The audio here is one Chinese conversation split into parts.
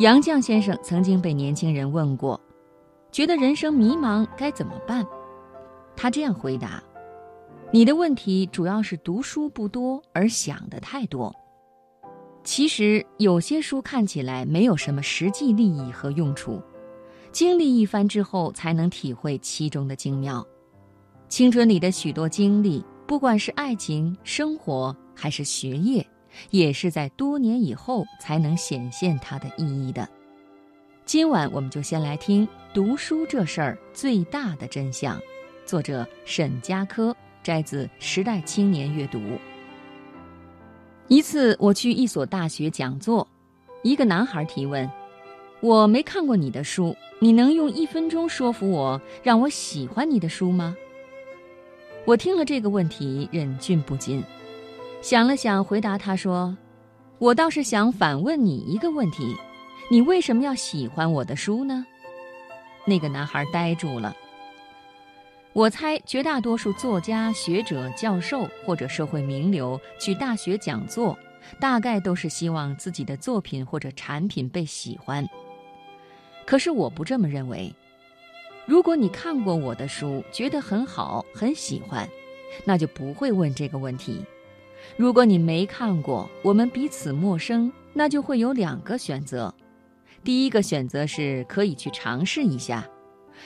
杨绛先生曾经被年轻人问过，觉得人生迷茫该怎么办？他这样回答：“你的问题主要是读书不多，而想的太多。其实有些书看起来没有什么实际利益和用处，经历一番之后才能体会其中的精妙。青春里的许多经历，不管是爱情、生活还是学业。”也是在多年以后才能显现它的意义的。今晚我们就先来听读书这事儿最大的真相。作者沈佳柯摘自《时代青年阅读》。一次我去一所大学讲座，一个男孩提问：“我没看过你的书，你能用一分钟说服我，让我喜欢你的书吗？”我听了这个问题，忍俊不禁。想了想，回答他说：“我倒是想反问你一个问题，你为什么要喜欢我的书呢？”那个男孩呆住了。我猜绝大多数作家、学者、教授或者社会名流去大学讲座，大概都是希望自己的作品或者产品被喜欢。可是我不这么认为。如果你看过我的书，觉得很好，很喜欢，那就不会问这个问题。如果你没看过，我们彼此陌生，那就会有两个选择：第一个选择是可以去尝试一下；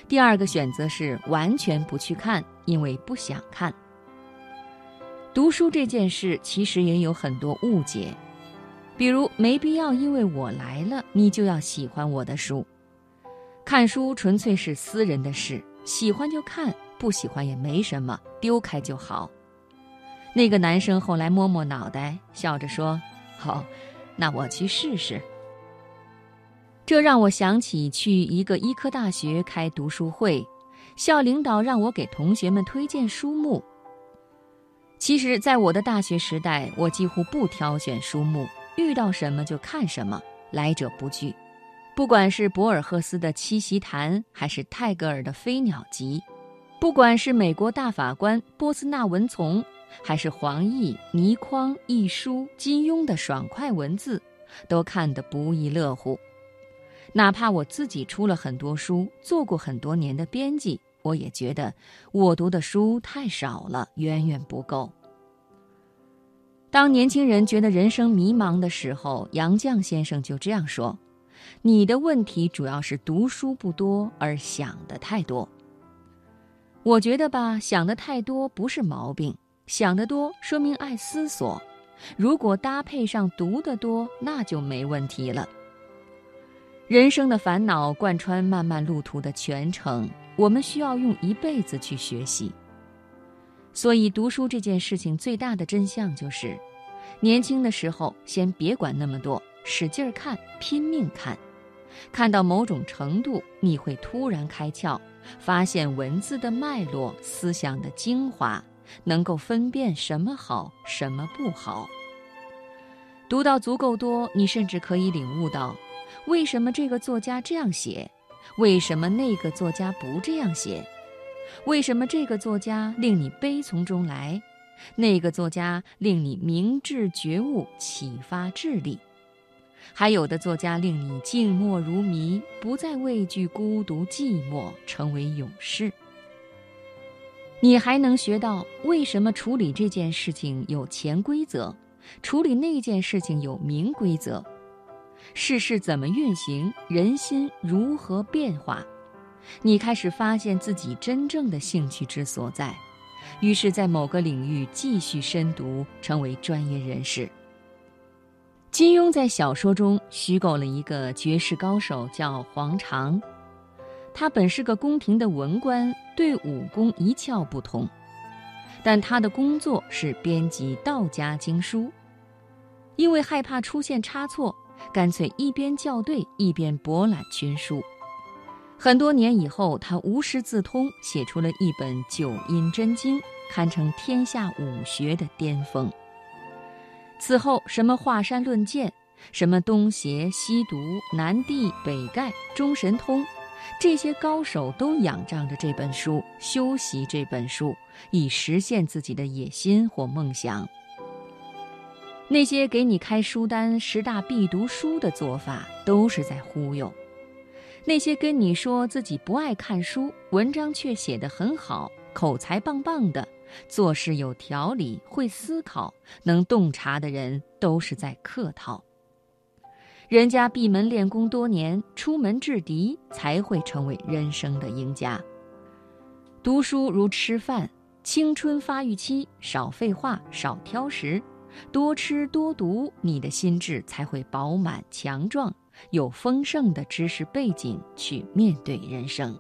第二个选择是完全不去看，因为不想看。读书这件事其实也有很多误解，比如没必要因为我来了，你就要喜欢我的书。看书纯粹是私人的事，喜欢就看，不喜欢也没什么，丢开就好。那个男生后来摸摸脑袋，笑着说：“好，那我去试试。”这让我想起去一个医科大学开读书会，校领导让我给同学们推荐书目。其实，在我的大学时代，我几乎不挑选书目，遇到什么就看什么，来者不拒。不管是博尔赫斯的《七夕谈》，还是泰戈尔的《飞鸟集》，不管是美国大法官波斯纳文丛。还是黄易、倪匡、易舒、金庸的爽快文字，都看得不亦乐乎。哪怕我自己出了很多书，做过很多年的编辑，我也觉得我读的书太少了，远远不够。当年轻人觉得人生迷茫的时候，杨绛先生就这样说：“你的问题主要是读书不多，而想的太多。”我觉得吧，想的太多不是毛病。想得多说明爱思索，如果搭配上读得多，那就没问题了。人生的烦恼贯穿漫漫路途的全程，我们需要用一辈子去学习。所以读书这件事情最大的真相就是：年轻的时候先别管那么多，使劲看，拼命看，看到某种程度，你会突然开窍，发现文字的脉络，思想的精华。能够分辨什么好，什么不好。读到足够多，你甚至可以领悟到，为什么这个作家这样写，为什么那个作家不这样写，为什么这个作家令你悲从中来，那个作家令你明智觉悟、启发智力，还有的作家令你静默如谜，不再畏惧孤独寂寞，成为勇士。你还能学到为什么处理这件事情有潜规则，处理那件事情有明规则，世事怎么运行，人心如何变化？你开始发现自己真正的兴趣之所在，于是，在某个领域继续深读，成为专业人士。金庸在小说中虚构了一个绝世高手，叫黄长。他本是个宫廷的文官，对武功一窍不通，但他的工作是编辑道家经书。因为害怕出现差错，干脆一边校对一边博览群书。很多年以后，他无师自通，写出了一本《九阴真经》，堪称天下武学的巅峰。此后，什么华山论剑，什么东邪西毒、南帝北丐、中神通。这些高手都仰仗着这本书，修习这本书，以实现自己的野心或梦想。那些给你开书单、十大必读书的做法，都是在忽悠；那些跟你说自己不爱看书，文章却写得很好、口才棒棒的、做事有条理、会思考、能洞察的人，都是在客套。人家闭门练功多年，出门制敌，才会成为人生的赢家。读书如吃饭，青春发育期，少废话，少挑食。多吃多读，你的心智才会饱满强壮，有丰盛的知识背景去面对人生。